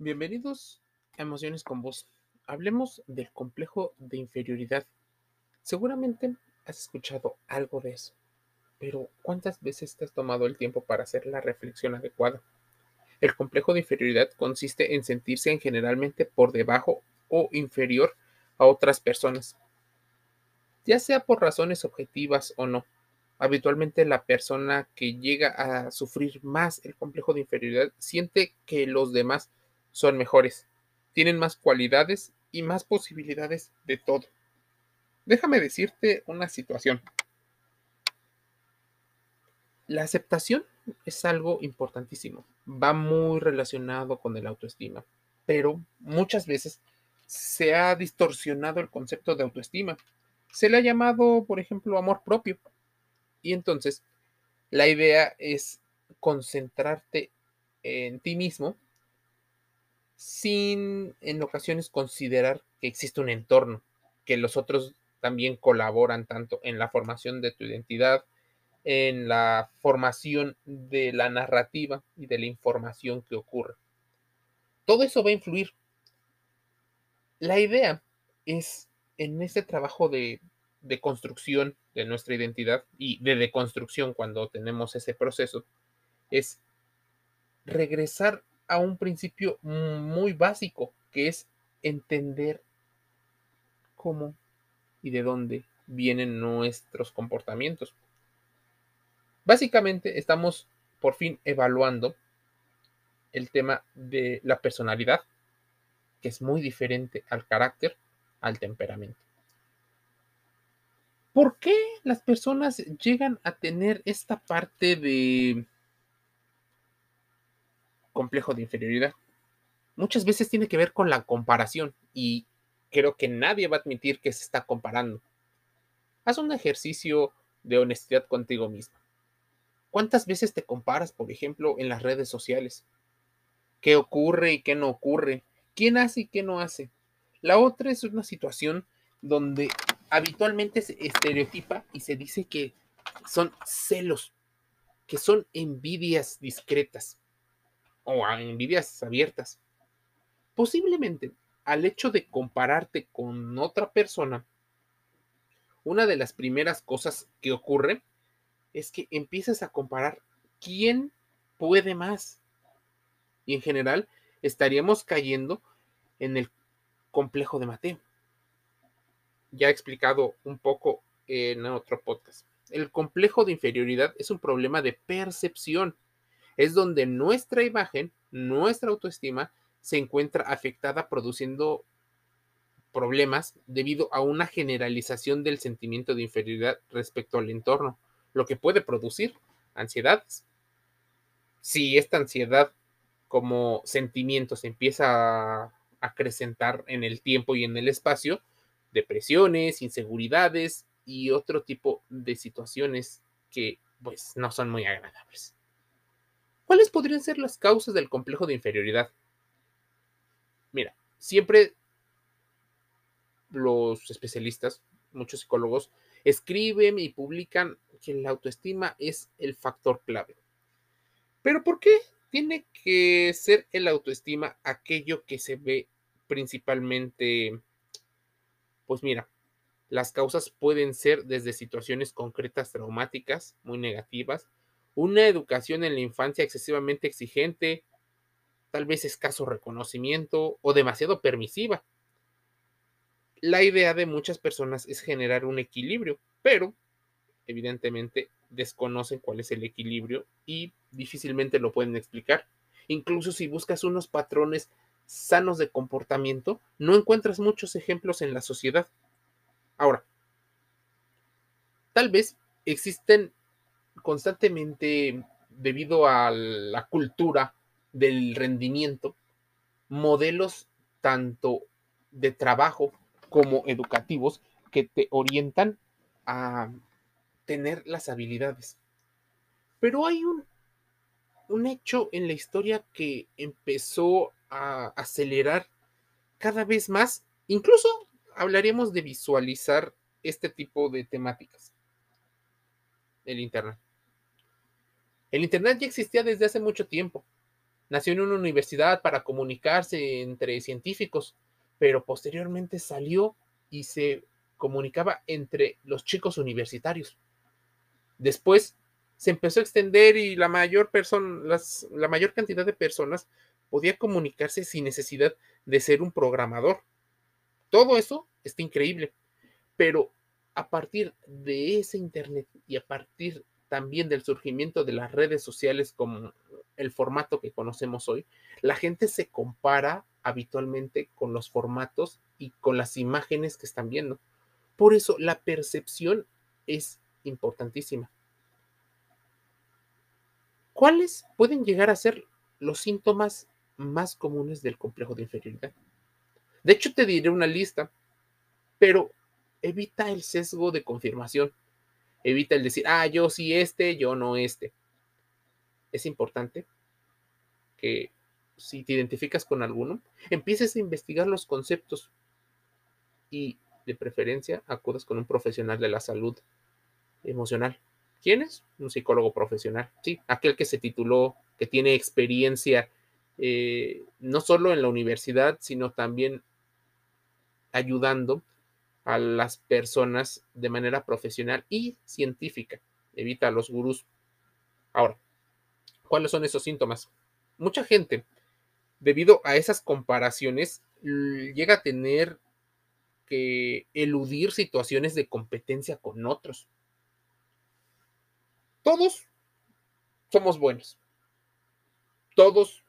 Bienvenidos a Emociones con Vos. Hablemos del complejo de inferioridad. Seguramente has escuchado algo de eso, pero ¿cuántas veces te has tomado el tiempo para hacer la reflexión adecuada? El complejo de inferioridad consiste en sentirse en generalmente por debajo o inferior a otras personas, ya sea por razones objetivas o no. Habitualmente la persona que llega a sufrir más el complejo de inferioridad siente que los demás son mejores, tienen más cualidades y más posibilidades de todo. Déjame decirte una situación. La aceptación es algo importantísimo, va muy relacionado con el autoestima, pero muchas veces se ha distorsionado el concepto de autoestima. Se le ha llamado, por ejemplo, amor propio. Y entonces, la idea es concentrarte en ti mismo sin en ocasiones considerar que existe un entorno, que los otros también colaboran tanto en la formación de tu identidad, en la formación de la narrativa y de la información que ocurre. Todo eso va a influir. La idea es en ese trabajo de, de construcción de nuestra identidad y de deconstrucción cuando tenemos ese proceso, es regresar a un principio muy básico, que es entender cómo y de dónde vienen nuestros comportamientos. Básicamente estamos por fin evaluando el tema de la personalidad, que es muy diferente al carácter, al temperamento. ¿Por qué las personas llegan a tener esta parte de complejo de inferioridad. Muchas veces tiene que ver con la comparación y creo que nadie va a admitir que se está comparando. Haz un ejercicio de honestidad contigo mismo. ¿Cuántas veces te comparas, por ejemplo, en las redes sociales? ¿Qué ocurre y qué no ocurre? ¿Quién hace y qué no hace? La otra es una situación donde habitualmente se estereotipa y se dice que son celos, que son envidias discretas o a envidias abiertas. Posiblemente al hecho de compararte con otra persona, una de las primeras cosas que ocurre es que empiezas a comparar quién puede más. Y en general estaríamos cayendo en el complejo de Mateo. Ya he explicado un poco en otro podcast. El complejo de inferioridad es un problema de percepción es donde nuestra imagen, nuestra autoestima se encuentra afectada produciendo problemas debido a una generalización del sentimiento de inferioridad respecto al entorno, lo que puede producir ansiedades. Si esta ansiedad como sentimiento se empieza a acrecentar en el tiempo y en el espacio, depresiones, inseguridades y otro tipo de situaciones que pues no son muy agradables. ¿Cuáles podrían ser las causas del complejo de inferioridad? Mira, siempre los especialistas, muchos psicólogos, escriben y publican que la autoestima es el factor clave. Pero ¿por qué tiene que ser el autoestima aquello que se ve principalmente? Pues mira, las causas pueden ser desde situaciones concretas traumáticas, muy negativas, una educación en la infancia excesivamente exigente, tal vez escaso reconocimiento o demasiado permisiva. La idea de muchas personas es generar un equilibrio, pero evidentemente desconocen cuál es el equilibrio y difícilmente lo pueden explicar. Incluso si buscas unos patrones sanos de comportamiento, no encuentras muchos ejemplos en la sociedad. Ahora, tal vez existen constantemente, debido a la cultura del rendimiento, modelos tanto de trabajo como educativos que te orientan a tener las habilidades. Pero hay un, un hecho en la historia que empezó a acelerar cada vez más, incluso hablaríamos de visualizar este tipo de temáticas. El Internet. El Internet ya existía desde hace mucho tiempo, nació en una universidad para comunicarse entre científicos, pero posteriormente salió y se comunicaba entre los chicos universitarios. Después se empezó a extender y la mayor, la mayor cantidad de personas podía comunicarse sin necesidad de ser un programador. Todo eso está increíble, pero a partir de ese Internet y a partir también del surgimiento de las redes sociales como el formato que conocemos hoy, la gente se compara habitualmente con los formatos y con las imágenes que están viendo. Por eso la percepción es importantísima. ¿Cuáles pueden llegar a ser los síntomas más comunes del complejo de inferioridad? De hecho, te diré una lista, pero evita el sesgo de confirmación. Evita el decir, ah, yo sí este, yo no este. Es importante que si te identificas con alguno, empieces a investigar los conceptos y de preferencia acudas con un profesional de la salud emocional. ¿Quién es? Un psicólogo profesional, sí, aquel que se tituló, que tiene experiencia eh, no solo en la universidad, sino también ayudando a las personas de manera profesional y científica. Evita a los gurús. Ahora, ¿cuáles son esos síntomas? Mucha gente, debido a esas comparaciones, llega a tener que eludir situaciones de competencia con otros. Todos somos buenos. Todos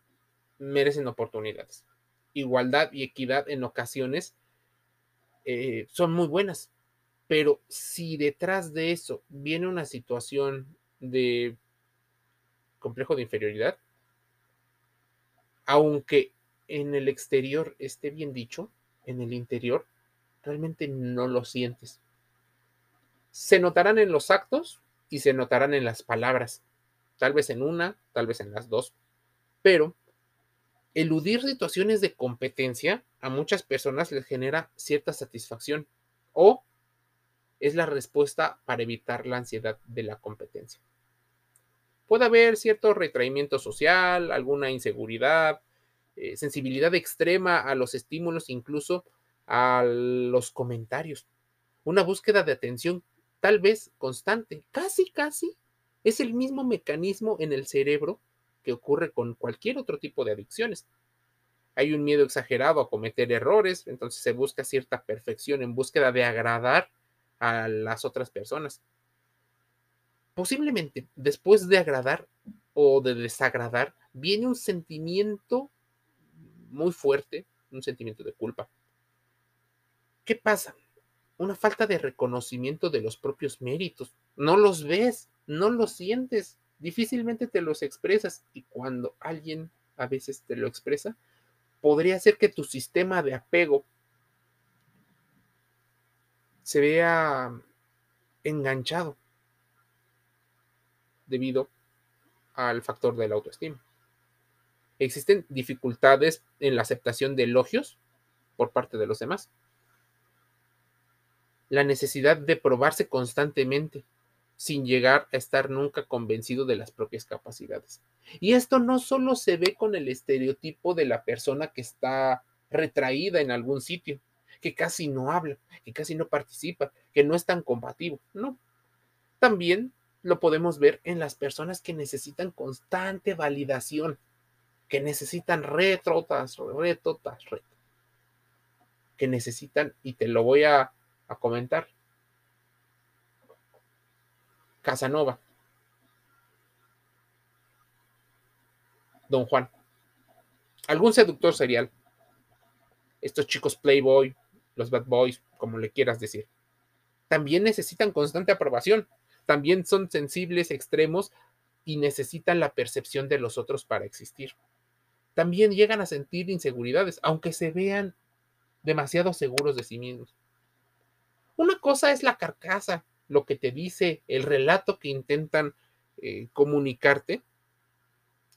merecen oportunidades. Igualdad y equidad en ocasiones eh, son muy buenas, pero si detrás de eso viene una situación de complejo de inferioridad, aunque en el exterior esté bien dicho, en el interior realmente no lo sientes. Se notarán en los actos y se notarán en las palabras, tal vez en una, tal vez en las dos, pero eludir situaciones de competencia a muchas personas les genera cierta satisfacción o es la respuesta para evitar la ansiedad de la competencia. Puede haber cierto retraimiento social, alguna inseguridad, eh, sensibilidad extrema a los estímulos, incluso a los comentarios. Una búsqueda de atención tal vez constante, casi, casi, es el mismo mecanismo en el cerebro que ocurre con cualquier otro tipo de adicciones. Hay un miedo exagerado a cometer errores, entonces se busca cierta perfección en búsqueda de agradar a las otras personas. Posiblemente después de agradar o de desagradar, viene un sentimiento muy fuerte, un sentimiento de culpa. ¿Qué pasa? Una falta de reconocimiento de los propios méritos. No los ves, no los sientes, difícilmente te los expresas y cuando alguien a veces te lo expresa, podría ser que tu sistema de apego se vea enganchado debido al factor de la autoestima. Existen dificultades en la aceptación de elogios por parte de los demás. La necesidad de probarse constantemente sin llegar a estar nunca convencido de las propias capacidades. Y esto no solo se ve con el estereotipo de la persona que está retraída en algún sitio, que casi no habla, que casi no participa, que no es tan combativo, no. También lo podemos ver en las personas que necesitan constante validación, que necesitan reto tras reto, que necesitan, y te lo voy a, a comentar, Casanova. Don Juan. Algún seductor serial. Estos chicos Playboy, los Bad Boys, como le quieras decir. También necesitan constante aprobación. También son sensibles, extremos y necesitan la percepción de los otros para existir. También llegan a sentir inseguridades, aunque se vean demasiado seguros de sí mismos. Una cosa es la carcasa, lo que te dice, el relato que intentan eh, comunicarte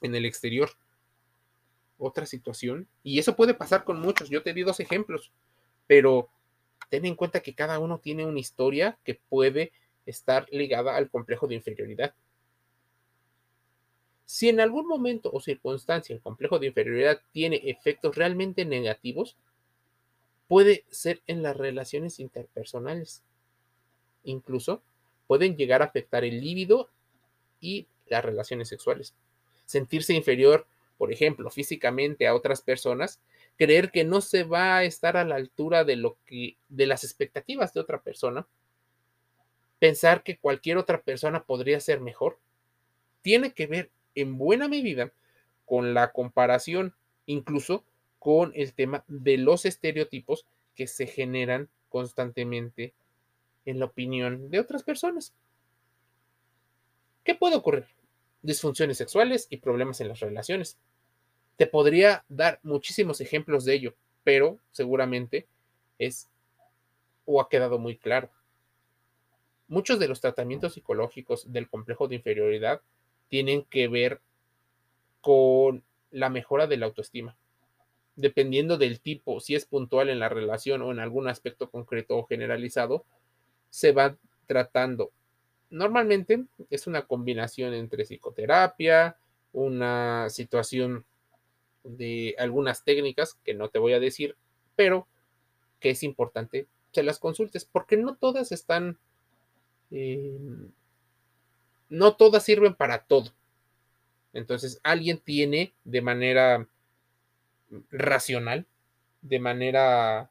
en el exterior. Otra situación, y eso puede pasar con muchos, yo te di dos ejemplos, pero ten en cuenta que cada uno tiene una historia que puede estar ligada al complejo de inferioridad. Si en algún momento o circunstancia el complejo de inferioridad tiene efectos realmente negativos, puede ser en las relaciones interpersonales. Incluso pueden llegar a afectar el líbido y las relaciones sexuales. Sentirse inferior, por ejemplo, físicamente a otras personas, creer que no se va a estar a la altura de lo que de las expectativas de otra persona, pensar que cualquier otra persona podría ser mejor, tiene que ver en buena medida con la comparación, incluso con el tema de los estereotipos que se generan constantemente en la opinión de otras personas. ¿Qué puede ocurrir? Disfunciones sexuales y problemas en las relaciones. Te podría dar muchísimos ejemplos de ello, pero seguramente es o ha quedado muy claro. Muchos de los tratamientos psicológicos del complejo de inferioridad tienen que ver con la mejora de la autoestima. Dependiendo del tipo, si es puntual en la relación o en algún aspecto concreto o generalizado, se va tratando. Normalmente es una combinación entre psicoterapia, una situación de algunas técnicas que no te voy a decir, pero que es importante que las consultes, porque no todas están, eh, no todas sirven para todo. Entonces, alguien tiene de manera racional, de manera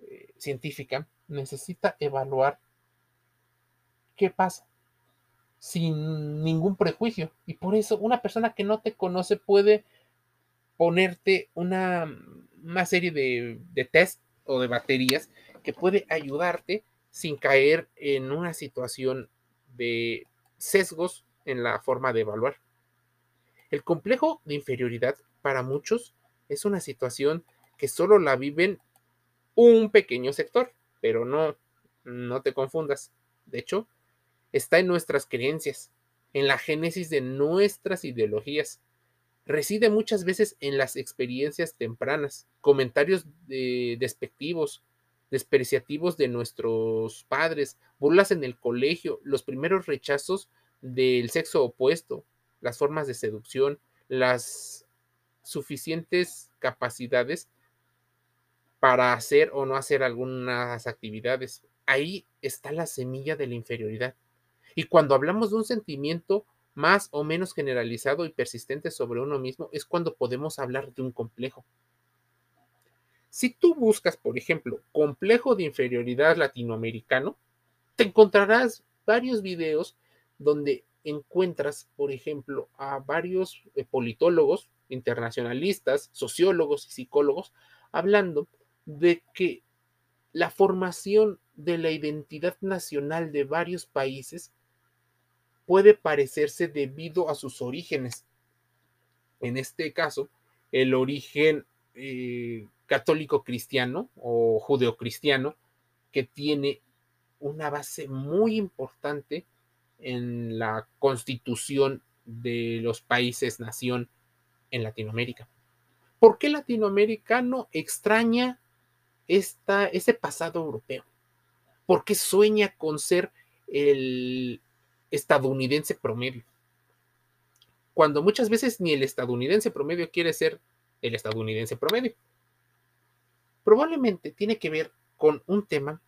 eh, científica, necesita evaluar qué pasa sin ningún prejuicio. Y por eso una persona que no te conoce puede ponerte una, serie de, de test o de baterías que puede ayudarte sin caer en una situación de sesgos en la forma de evaluar. El complejo de inferioridad para muchos es una situación que solo la viven un pequeño sector, pero no, no te confundas. De hecho, está en nuestras creencias, en la génesis de nuestras ideologías. Reside muchas veces en las experiencias tempranas, comentarios despectivos, despreciativos de nuestros padres, burlas en el colegio, los primeros rechazos del sexo opuesto, las formas de seducción, las suficientes capacidades para hacer o no hacer algunas actividades. Ahí está la semilla de la inferioridad. Y cuando hablamos de un sentimiento más o menos generalizado y persistente sobre uno mismo, es cuando podemos hablar de un complejo. Si tú buscas, por ejemplo, complejo de inferioridad latinoamericano, te encontrarás varios videos donde encuentras, por ejemplo, a varios eh, politólogos, internacionalistas, sociólogos y psicólogos hablando de que la formación de la identidad nacional de varios países puede parecerse debido a sus orígenes. En este caso, el origen eh, católico cristiano o judeocristiano que tiene una base muy importante en la constitución de los países nación en Latinoamérica. ¿Por qué latinoamericano extraña esta, ese pasado europeo? ¿Por qué sueña con ser el estadounidense promedio? Cuando muchas veces ni el estadounidense promedio quiere ser el estadounidense promedio. Probablemente tiene que ver con un tema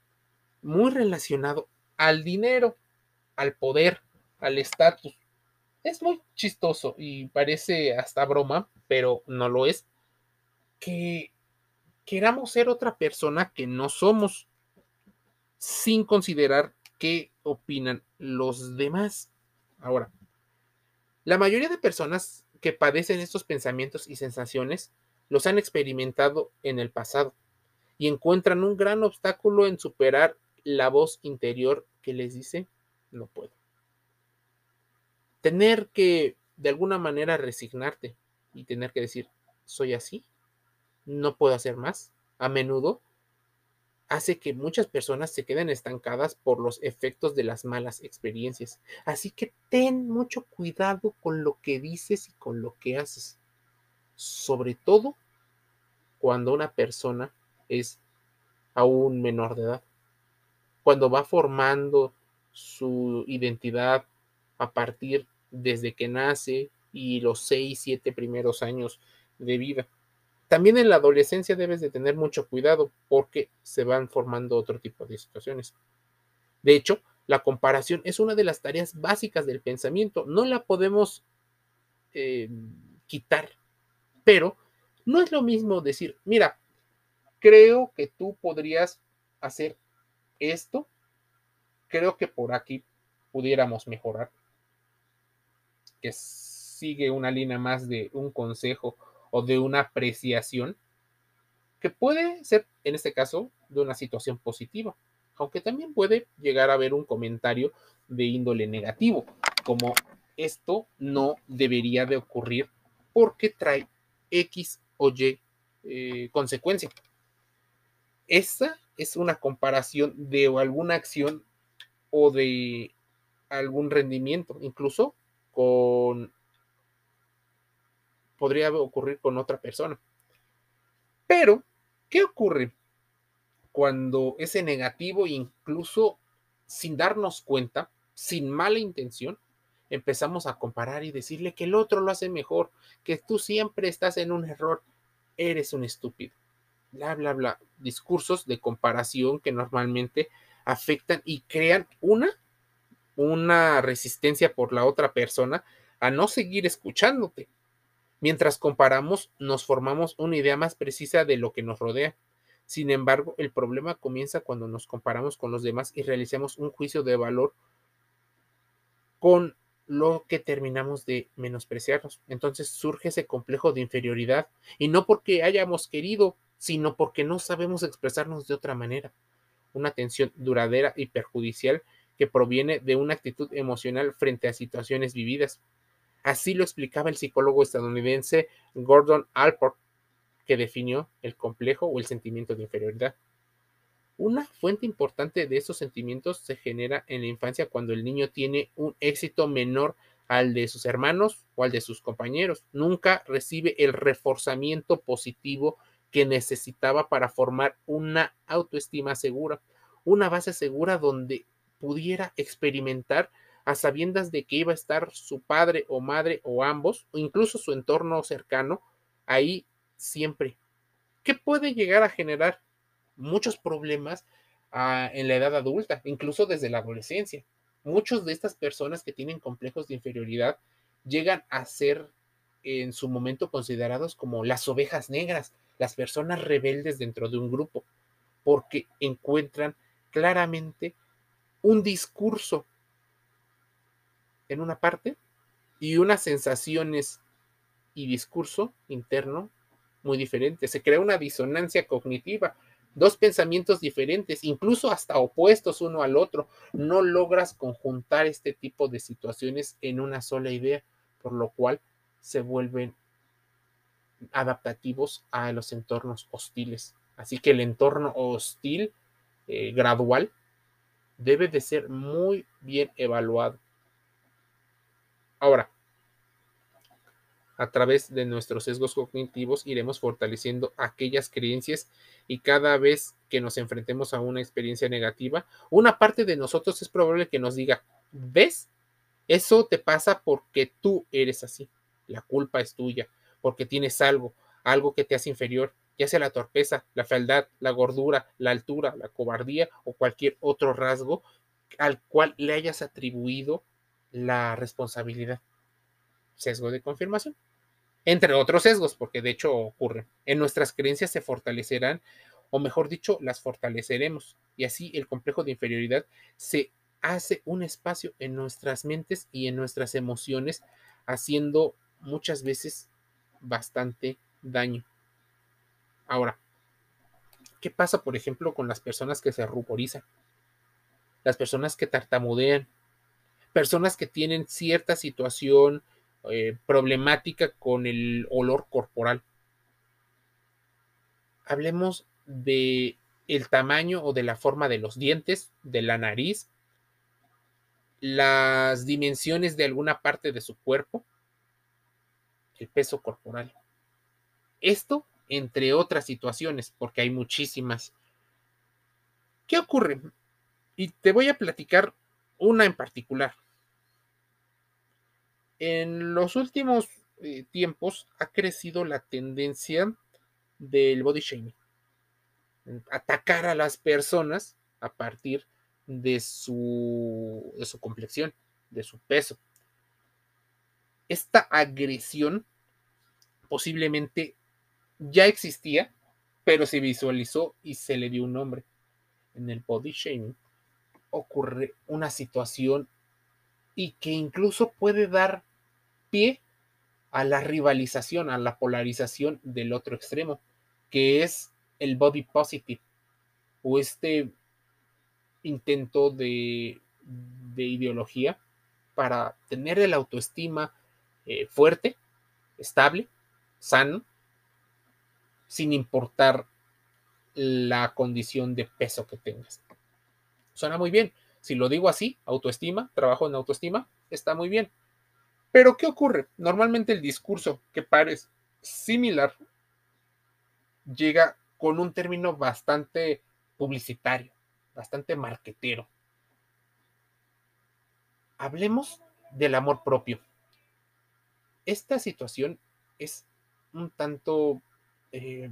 muy relacionado al dinero al poder, al estatus. Es muy chistoso y parece hasta broma, pero no lo es, que queramos ser otra persona que no somos, sin considerar qué opinan los demás. Ahora, la mayoría de personas que padecen estos pensamientos y sensaciones los han experimentado en el pasado y encuentran un gran obstáculo en superar la voz interior que les dice no puedo. Tener que de alguna manera resignarte y tener que decir, soy así, no puedo hacer más, a menudo hace que muchas personas se queden estancadas por los efectos de las malas experiencias. Así que ten mucho cuidado con lo que dices y con lo que haces. Sobre todo cuando una persona es aún menor de edad. Cuando va formando su identidad a partir desde que nace y los 6, 7 primeros años de vida. También en la adolescencia debes de tener mucho cuidado porque se van formando otro tipo de situaciones. De hecho, la comparación es una de las tareas básicas del pensamiento. No la podemos eh, quitar, pero no es lo mismo decir, mira, creo que tú podrías hacer esto, creo que por aquí pudiéramos mejorar, que sigue una línea más de un consejo o de una apreciación, que puede ser, en este caso, de una situación positiva, aunque también puede llegar a haber un comentario de índole negativo, como esto no debería de ocurrir porque trae X o Y eh, consecuencia. Esta es una comparación de alguna acción o de algún rendimiento, incluso con podría ocurrir con otra persona. Pero, ¿qué ocurre cuando ese negativo, incluso sin darnos cuenta, sin mala intención, empezamos a comparar y decirle que el otro lo hace mejor, que tú siempre estás en un error, eres un estúpido. Bla, bla, bla. Discursos de comparación que normalmente afectan y crean una, una resistencia por la otra persona a no seguir escuchándote. Mientras comparamos, nos formamos una idea más precisa de lo que nos rodea. Sin embargo, el problema comienza cuando nos comparamos con los demás y realizamos un juicio de valor con lo que terminamos de menospreciarnos. Entonces surge ese complejo de inferioridad y no porque hayamos querido, sino porque no sabemos expresarnos de otra manera. Una tensión duradera y perjudicial que proviene de una actitud emocional frente a situaciones vividas. Así lo explicaba el psicólogo estadounidense Gordon Alport, que definió el complejo o el sentimiento de inferioridad. Una fuente importante de esos sentimientos se genera en la infancia cuando el niño tiene un éxito menor al de sus hermanos o al de sus compañeros. Nunca recibe el reforzamiento positivo que necesitaba para formar una autoestima segura, una base segura donde pudiera experimentar a sabiendas de que iba a estar su padre o madre o ambos, o incluso su entorno cercano, ahí siempre. ¿Qué puede llegar a generar muchos problemas ah, en la edad adulta, incluso desde la adolescencia? Muchos de estas personas que tienen complejos de inferioridad llegan a ser en su momento considerados como las ovejas negras, las personas rebeldes dentro de un grupo, porque encuentran claramente un discurso en una parte y unas sensaciones y discurso interno muy diferentes. Se crea una disonancia cognitiva, dos pensamientos diferentes, incluso hasta opuestos uno al otro. No logras conjuntar este tipo de situaciones en una sola idea, por lo cual se vuelven adaptativos a los entornos hostiles. Así que el entorno hostil eh, gradual debe de ser muy bien evaluado. Ahora, a través de nuestros sesgos cognitivos iremos fortaleciendo aquellas creencias y cada vez que nos enfrentemos a una experiencia negativa, una parte de nosotros es probable que nos diga, ¿ves? Eso te pasa porque tú eres así. La culpa es tuya, porque tienes algo, algo que te hace inferior, ya sea la torpeza, la fealdad, la gordura, la altura, la cobardía o cualquier otro rasgo al cual le hayas atribuido la responsabilidad. Sesgo de confirmación. Entre otros sesgos, porque de hecho ocurre. En nuestras creencias se fortalecerán, o mejor dicho, las fortaleceremos. Y así el complejo de inferioridad se hace un espacio en nuestras mentes y en nuestras emociones, haciendo muchas veces bastante daño. Ahora, ¿qué pasa, por ejemplo, con las personas que se ruborizan? Las personas que tartamudean, personas que tienen cierta situación eh, problemática con el olor corporal. Hablemos de el tamaño o de la forma de los dientes, de la nariz, las dimensiones de alguna parte de su cuerpo, el peso corporal. Esto entre otras situaciones, porque hay muchísimas. ¿Qué ocurre? Y te voy a platicar una en particular. En los últimos eh, tiempos ha crecido la tendencia del body shaming. Atacar a las personas a partir de su, de su complexión, de su peso. Esta agresión posiblemente ya existía, pero se visualizó y se le dio un nombre. En el body shaming ocurre una situación y que incluso puede dar pie a la rivalización, a la polarización del otro extremo, que es el body positive o este intento de, ideología para tener el autoestima eh, fuerte, estable, sano, sin importar la condición de peso que tengas. Suena muy bien. Si lo digo así, autoestima, trabajo en autoestima, está muy bien. Pero ¿qué ocurre? Normalmente el discurso que parece similar llega con un término bastante publicitario, bastante marquetero. Hablemos del amor propio. Esta situación es un tanto eh,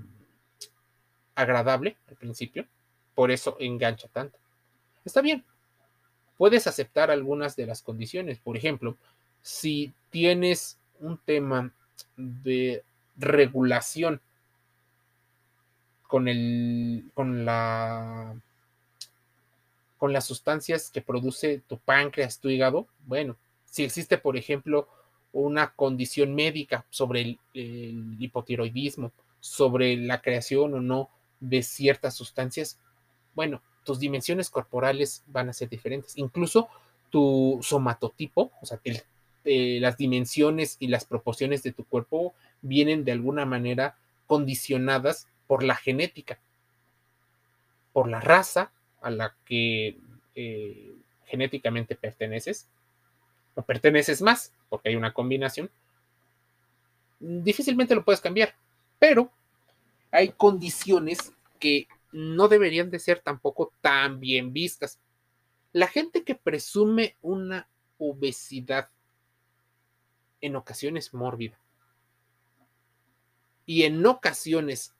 agradable al principio, por eso engancha tanto. Está bien, puedes aceptar algunas de las condiciones. Por ejemplo, si tienes un tema de regulación con el con la con las sustancias que produce tu páncreas, tu hígado, bueno, si existe, por ejemplo, una condición médica sobre el, el hipotiroidismo, sobre la creación o no de ciertas sustancias, bueno, tus dimensiones corporales van a ser diferentes. Incluso tu somatotipo, o sea, eh, las dimensiones y las proporciones de tu cuerpo vienen de alguna manera condicionadas por la genética, por la raza a la que eh, genéticamente perteneces, o perteneces más, porque hay una combinación, difícilmente lo puedes cambiar, pero hay condiciones que no deberían de ser tampoco tan bien vistas. La gente que presume una obesidad en ocasiones mórbida y en ocasiones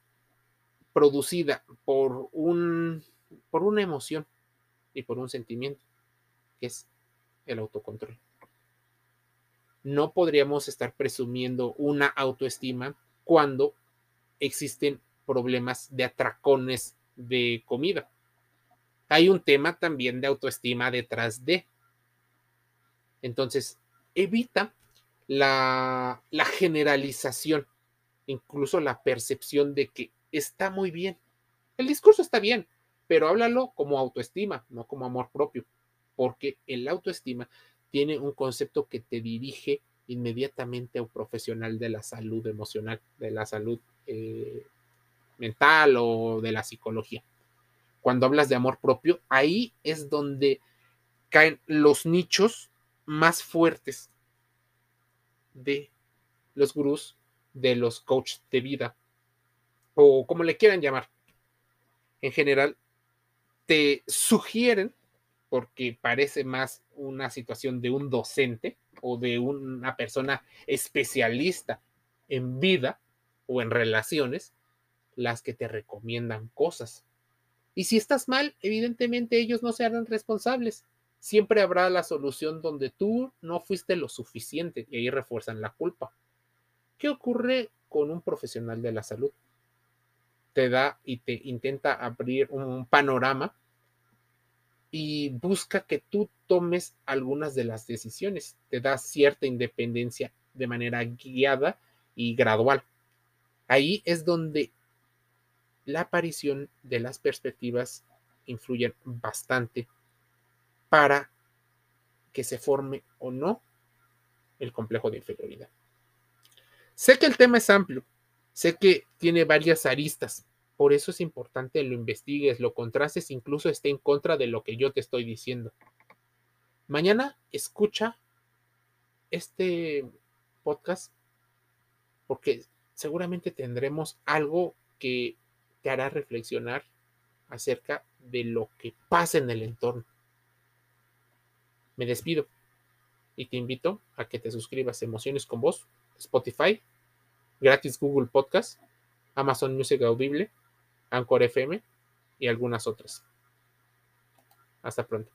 producida por un por una emoción y por un sentimiento que es el autocontrol. No podríamos estar presumiendo una autoestima cuando existen problemas de atracones de comida. Hay un tema también de autoestima detrás de. Entonces, evita la, la generalización, incluso la percepción de que está muy bien. El discurso está bien, pero háblalo como autoestima, no como amor propio, porque el autoestima tiene un concepto que te dirige inmediatamente a un profesional de la salud emocional, de la salud eh, mental o de la psicología. Cuando hablas de amor propio, ahí es donde caen los nichos más fuertes de los gurús, de los coaches de vida, o como le quieran llamar. En general, te sugieren, porque parece más una situación de un docente o de una persona especialista en vida o en relaciones, las que te recomiendan cosas. Y si estás mal, evidentemente ellos no se harán responsables. Siempre habrá la solución donde tú no fuiste lo suficiente y ahí refuerzan la culpa. ¿Qué ocurre con un profesional de la salud? Te da y te intenta abrir un panorama y busca que tú tomes algunas de las decisiones. Te da cierta independencia de manera guiada y gradual. Ahí es donde la aparición de las perspectivas influyen bastante para que se forme o no el complejo de inferioridad. Sé que el tema es amplio, sé que tiene varias aristas, por eso es importante lo investigues, lo contrastes, incluso esté en contra de lo que yo te estoy diciendo. Mañana escucha este podcast porque seguramente tendremos algo que te hará reflexionar acerca de lo que pasa en el entorno. Me despido. y te invito a que te suscribas a Emociones con Voz, Spotify, gratis Google Podcast, Amazon Music Audible, Anchor FM y algunas otras. Hasta pronto.